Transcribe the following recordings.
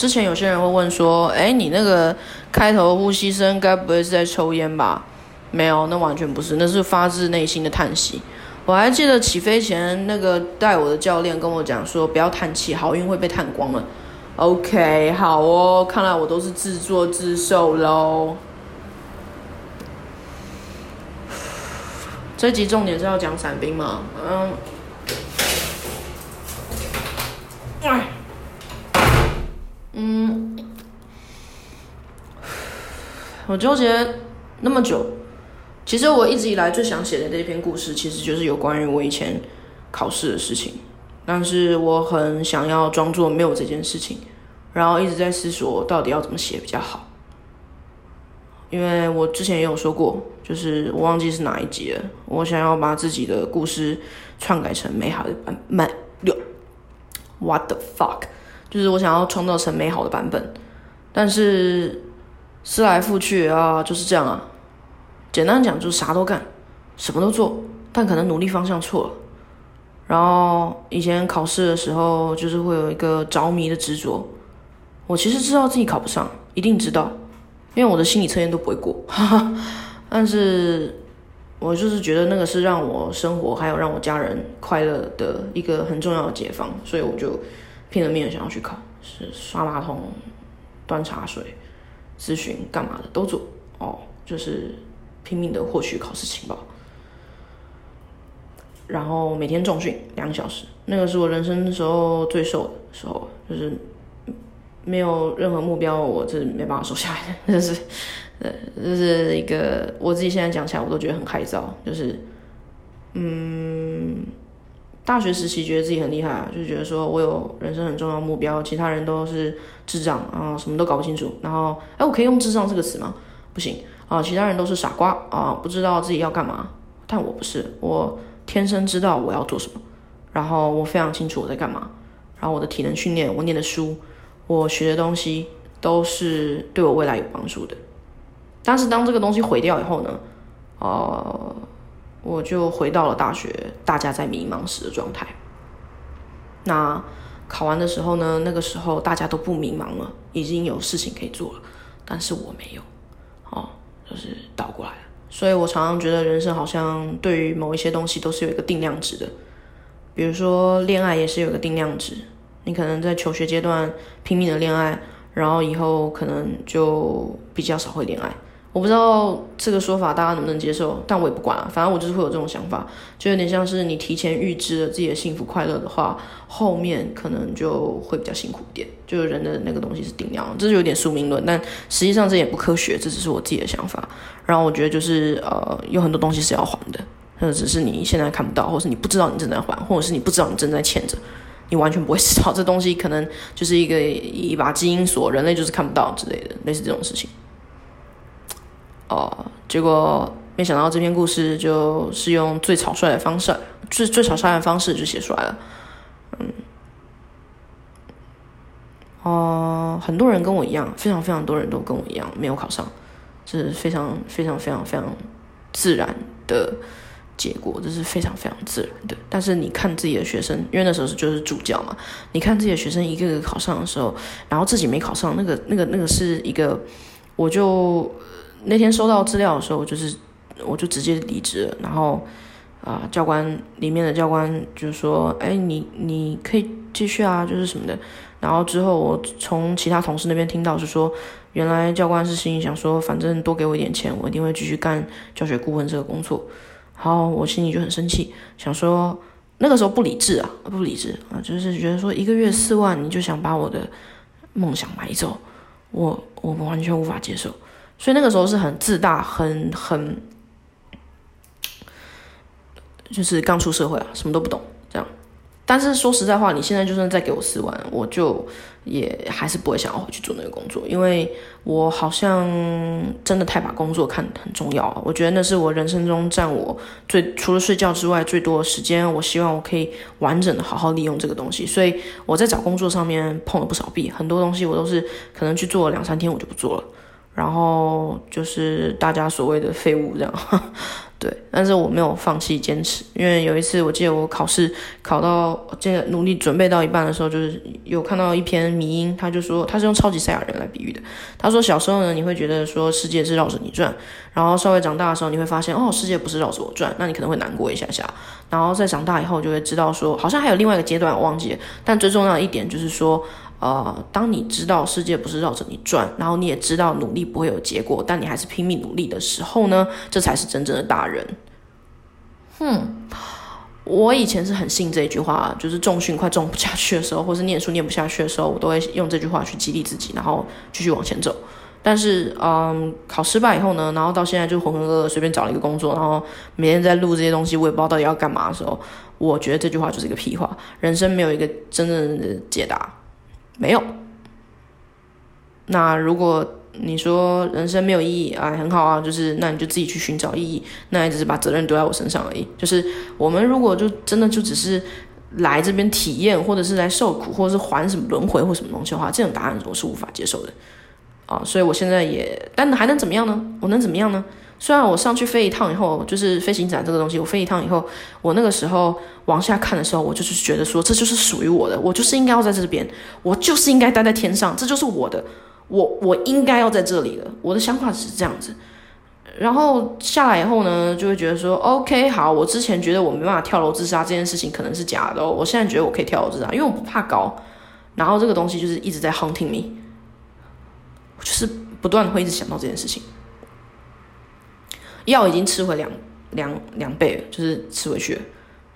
之前有些人会问说，哎，你那个开头呼吸声该不会是在抽烟吧？没有，那完全不是，那是发自内心的叹息。我还记得起飞前那个带我的教练跟我讲说，不要叹气，好运会被叹光了。OK，好哦，看来我都是自作自受喽。这集重点是要讲伞兵嘛？嗯。哎。嗯。我纠结那么久。其实我一直以来最想写的这篇故事，其实就是有关于我以前考试的事情。但是我很想要装作没有这件事情，然后一直在思索到底要怎么写比较好。因为我之前也有说过，就是我忘记是哪一集了。我想要把自己的故事篡改成美好的版本。What the fuck？就是我想要创造成美好的版本，但是思来复去啊，就是这样啊。简单讲就是啥都干，什么都做，但可能努力方向错了。然后以前考试的时候，就是会有一个着迷的执着。我其实知道自己考不上，一定知道，因为我的心理测验都不会过。但是，我就是觉得那个是让我生活还有让我家人快乐的一个很重要的解放，所以我就拼了命的想要去考，是刷马桶、端茶水、咨询干嘛的都做哦，就是。拼命的获取考试情报，然后每天重训两个小时，那个是我人生的时候最瘦的时候，就是没有任何目标，我是没办法瘦下来的。就是，呃，这是一个我自己现在讲起来我都觉得很害臊，就是，嗯，大学时期觉得自己很厉害，就觉得说我有人生很重要目标，其他人都是智障啊，什么都搞不清楚。然后，哎，我可以用智障这个词吗？不行。啊，其他人都是傻瓜啊，不知道自己要干嘛，但我不是，我天生知道我要做什么，然后我非常清楚我在干嘛，然后我的体能训练，我念的书，我学的东西都是对我未来有帮助的。但是当这个东西毁掉以后呢，呃，我就回到了大学，大家在迷茫时的状态。那考完的时候呢，那个时候大家都不迷茫了，已经有事情可以做了，但是我没有，哦。就是倒过来了所以我常常觉得人生好像对于某一些东西都是有一个定量值的，比如说恋爱也是有一个定量值，你可能在求学阶段拼命的恋爱，然后以后可能就比较少会恋爱。我不知道这个说法大家能不能接受，但我也不管了，反正我就是会有这种想法，就有点像是你提前预知了自己的幸福快乐的话，后面可能就会比较辛苦点。就是人的那个东西是定量，这是有点宿命论，但实际上这也不科学，这只是我自己的想法。然后我觉得就是呃，有很多东西是要还的，或者只是你现在看不到，或是你不知道你正在还，或者是你不知道你正在欠着，你完全不会知道这东西可能就是一个一把基因锁，人类就是看不到之类的，类似这种事情。哦，结果没想到这篇故事就是用最草率的方式，最最草率的方式就写出来了。嗯，哦，很多人跟我一样，非常非常多人都跟我一样没有考上，这是非常非常非常非常自然的结果，这是非常非常自然的。但是你看自己的学生，因为那时候是就是主教嘛，你看自己的学生一个个考上的时候，然后自己没考上，那个那个那个是一个，我就。那天收到资料的时候，就是我就直接离职了。然后啊，教官里面的教官就说：“哎，你你可以继续啊，就是什么的。”然后之后我从其他同事那边听到是说，原来教官是心里想说，反正多给我一点钱，我一定会继续干教学顾问这个工作。然后我心里就很生气，想说那个时候不理智啊，不理智啊，就是觉得说一个月四万，你就想把我的梦想买走，我我完全无法接受。所以那个时候是很自大，很很，就是刚出社会啊，什么都不懂这样。但是说实在话，你现在就算再给我四万，我就也还是不会想要回去做那个工作，因为我好像真的太把工作看很重要了。我觉得那是我人生中占我最除了睡觉之外最多的时间。我希望我可以完整的好好利用这个东西，所以我在找工作上面碰了不少壁，很多东西我都是可能去做两三天我就不做了。然后就是大家所谓的废物这样，对，但是我没有放弃坚持，因为有一次我记得我考试考到这努力准备到一半的时候，就是有看到一篇迷音，他就说他是用超级赛亚人来比喻的。他说小时候呢，你会觉得说世界是绕着你转，然后稍微长大的时候，你会发现哦，世界不是绕着我转，那你可能会难过一下下。然后再长大以后，就会知道说，好像还有另外一个阶段我忘记了，但最重要的一点就是说。呃，当你知道世界不是绕着你转，然后你也知道努力不会有结果，但你还是拼命努力的时候呢，这才是真正的大人。哼，我以前是很信这一句话，就是重训快重不下去的时候，或是念书念不下去的时候，我都会用这句话去激励自己，然后继续往前走。但是，嗯，考失败以后呢，然后到现在就浑浑噩噩随便找了一个工作，然后每天在录这些东西，我也不知道到底要干嘛的时候，我觉得这句话就是一个屁话，人生没有一个真正的解答。没有。那如果你说人生没有意义，哎，很好啊，就是那你就自己去寻找意义，那也只是把责任丢在我身上而已。就是我们如果就真的就只是来这边体验，或者是来受苦，或者是还什么轮回或什么东西的话，这种答案我是无法接受的啊。所以我现在也，但还能怎么样呢？我能怎么样呢？虽然我上去飞一趟以后，就是飞行展这个东西，我飞一趟以后，我那个时候往下看的时候，我就是觉得说，这就是属于我的，我就是应该要在这边，我就是应该待在天上，这就是我的，我我应该要在这里的，我的想法是这样子。然后下来以后呢，就会觉得说，OK，好，我之前觉得我没办法跳楼自杀这件事情可能是假的，我现在觉得我可以跳楼自杀，因为我不怕高。然后这个东西就是一直在 hunting me，我就是不断会一直想到这件事情。药已经吃回两两两倍，就是吃回去了。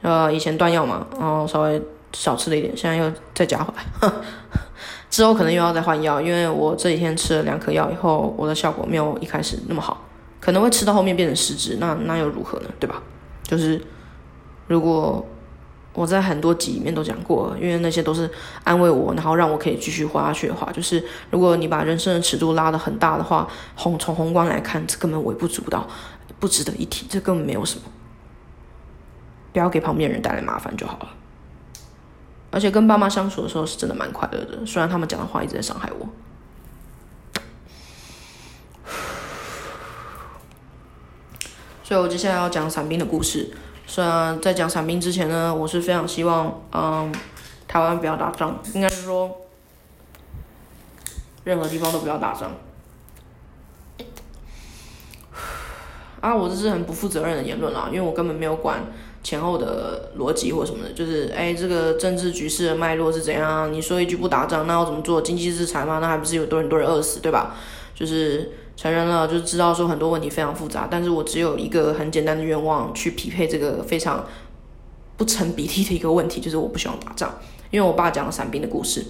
呃，以前断药嘛，然后稍微少吃了一点，现在又再加回来。之后可能又要再换药，因为我这几天吃了两颗药以后，我的效果没有一开始那么好，可能会吃到后面变成失职，那那又如何呢？对吧？就是如果我在很多集里面都讲过，因为那些都是安慰我，然后让我可以继续活下去的话，就是如果你把人生的尺度拉得很大的话，宏从宏观来看，这根本微不足道。不值得一提，这根本没有什么，不要给旁边人带来麻烦就好了。而且跟爸妈相处的时候是真的蛮快乐的，虽然他们讲的话一直在伤害我。所以我接下来要讲伞兵的故事。虽然在讲伞兵之前呢，我是非常希望，嗯，台湾不要打仗，应该是说，任何地方都不要打仗。啊，我这是很不负责任的言论啦，因为我根本没有管前后的逻辑或什么的，就是哎，这个政治局势的脉络是怎样？你说一句不打仗，那要怎么做？经济制裁吗？那还不是有多很多人饿死，对吧？就是成人了，就知道说很多问题非常复杂，但是我只有一个很简单的愿望，去匹配这个非常不成比例的一个问题，就是我不希望打仗，因为我爸讲了伞兵的故事。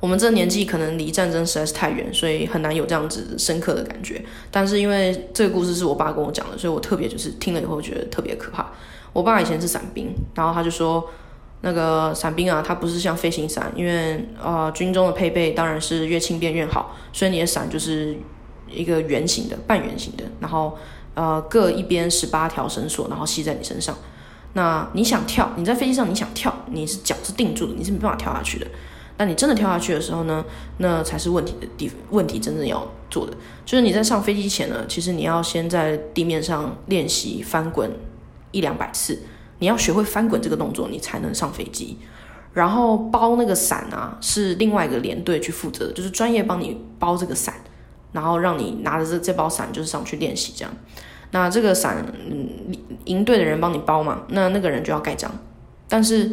我们这年纪可能离战争实在是太远，所以很难有这样子深刻的感觉。但是因为这个故事是我爸跟我讲的，所以我特别就是听了以后觉得特别可怕。我爸以前是伞兵，然后他就说，那个伞兵啊，他不是像飞行伞，因为呃军中的配备当然是越轻便越好，所以你的伞就是一个圆形的、半圆形的，然后呃各一边十八条绳索，然后系在你身上。那你想跳，你在飞机上你想跳，你是脚是定住的，你是没办法跳下去的。那你真的跳下去的时候呢？那才是问题的地问题，真正要做的就是你在上飞机前呢，其实你要先在地面上练习翻滚一两百次，你要学会翻滚这个动作，你才能上飞机。然后包那个伞啊，是另外一个连队去负责的，就是专业帮你包这个伞，然后让你拿着这这包伞就是上去练习这样。那这个伞，嗯，营队的人帮你包嘛，那那个人就要盖章，但是。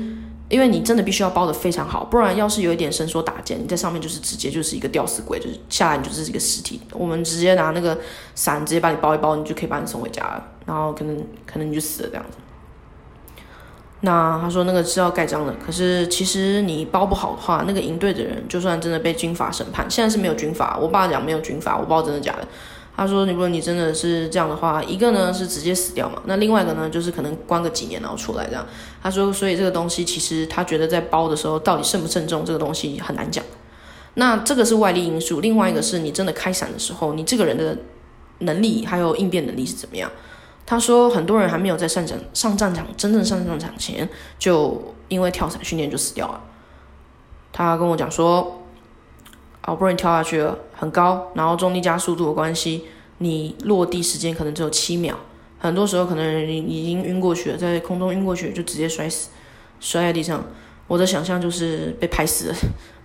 因为你真的必须要包的非常好，不然要是有一点伸缩打结，你在上面就是直接就是一个吊死鬼，就是下来你就是一个尸体。我们直接拿那个伞直接把你包一包，你就可以把你送回家了，然后可能可能你就死了这样子。那他说那个是要盖章的，可是其实你包不好的话，那个营队的人就算真的被军法审判，现在是没有军法，我爸讲没有军法，我不知道真的假的。他说：“如果你真的是这样的话，一个呢是直接死掉嘛，那另外一个呢就是可能关个几年然后出来这样。”他说：“所以这个东西其实他觉得在包的时候到底慎不慎重，这个东西很难讲。那这个是外力因素，另外一个是你真的开伞的时候，你这个人的能力还有应变能力是怎么样？”他说：“很多人还没有在上战上战场真正上战场前，就因为跳伞训练就死掉了。”他跟我讲说。好不容易跳下去了，很高，然后重力加速度的关系，你落地时间可能只有七秒，很多时候可能已已经晕过去了，在空中晕过去就直接摔死，摔在地上。我的想象就是被拍死的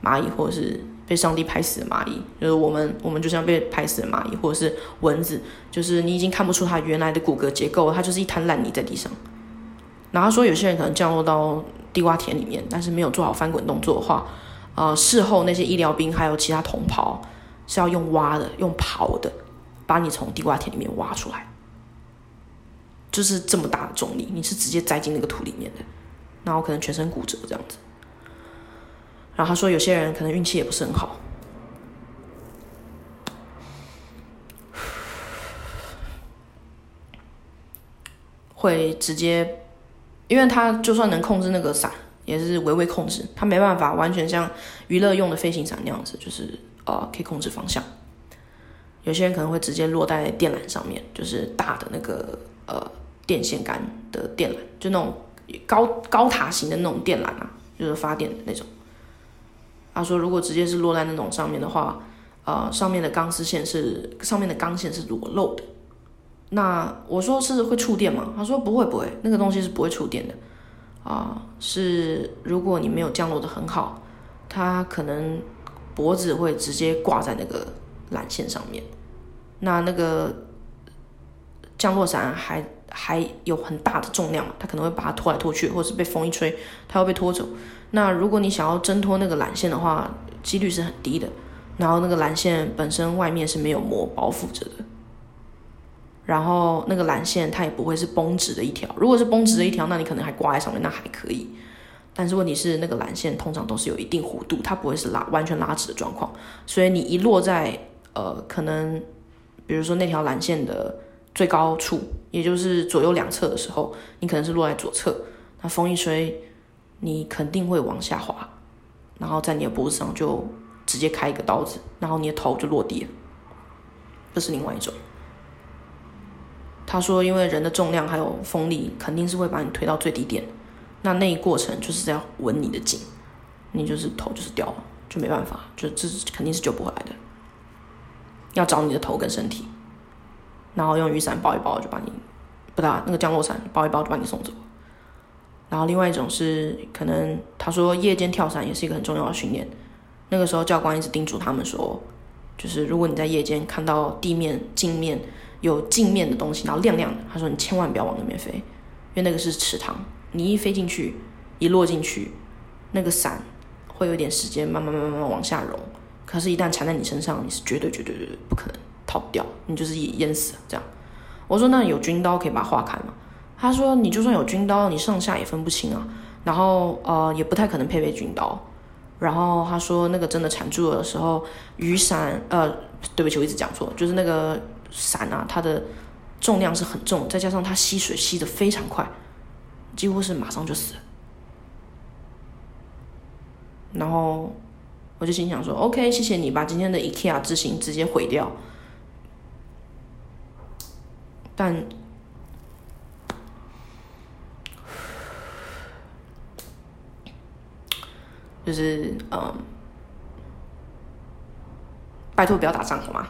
蚂蚁，或者是被上帝拍死的蚂蚁，就是我们我们就像被拍死的蚂蚁，或者是蚊子，就是你已经看不出它原来的骨骼结构，它就是一滩烂泥在地上。然后说有些人可能降落到地瓜田里面，但是没有做好翻滚动作的话，呃，事后那些医疗兵还有其他同袍是要用挖的，用刨的，把你从地瓜田里面挖出来，就是这么大的重力，你是直接栽进那个土里面的。然后可能全身骨折这样子，然后他说有些人可能运气也不是很好，会直接，因为他就算能控制那个伞，也是微微控制，他没办法完全像娱乐用的飞行伞那样子，就是呃可以控制方向。有些人可能会直接落在电缆上面，就是大的那个呃电线杆的电缆，就那种。高高塔型的那种电缆啊，就是发电的那种。他说，如果直接是落在那种上面的话，呃，上面的钢丝线是上面的钢线是裸露的。那我说是会触电吗？他说不会不会，那个东西是不会触电的。啊，是如果你没有降落的很好，它可能脖子会直接挂在那个缆线上面。那那个降落伞还。还有很大的重量，它可能会把它拖来拖去，或者是被风一吹，它会被拖走。那如果你想要挣脱那个缆线的话，几率是很低的。然后那个缆线本身外面是没有膜包覆着的，然后那个缆线它也不会是绷直的一条。如果是绷直的一条，那你可能还挂在上面，那还可以。但是问题是，那个缆线通常都是有一定弧度，它不会是拉完全拉直的状况。所以你一落在呃，可能比如说那条缆线的。最高处，也就是左右两侧的时候，你可能是落在左侧，那风一吹，你肯定会往下滑，然后在你的脖子上就直接开一个刀子，然后你的头就落地了。这是另外一种。他说，因为人的重量还有风力，肯定是会把你推到最低点，那那一过程就是要稳你的颈，你就是头就是掉了，就没办法，就这肯定是救不回来的，要找你的头跟身体。然后用雨伞包一包就把你，不打那个降落伞包一包就把你送走。然后另外一种是可能他说夜间跳伞也是一个很重要的训练。那个时候教官一直叮嘱他们说，就是如果你在夜间看到地面镜面有镜面的东西，然后亮亮的，他说你千万不要往那边飞，因为那个是池塘，你一飞进去，一落进去，那个伞会有点时间慢慢慢慢慢慢往下融，可是，一旦缠在你身上，你是绝对绝对绝对不可能。跑不掉，你就是淹死这样。我说那有军刀可以把它划开吗？他说你就算有军刀，你上下也分不清啊。然后呃也不太可能配备军刀。然后他说那个真的缠住了的时候，雨伞呃对不起我一直讲错，就是那个伞啊，它的重量是很重，再加上它吸水吸的非常快，几乎是马上就死。然后我就心想说 OK 谢谢你把今天的 IKEA 之行直接毁掉。但就是嗯，拜托不要打仗好吗？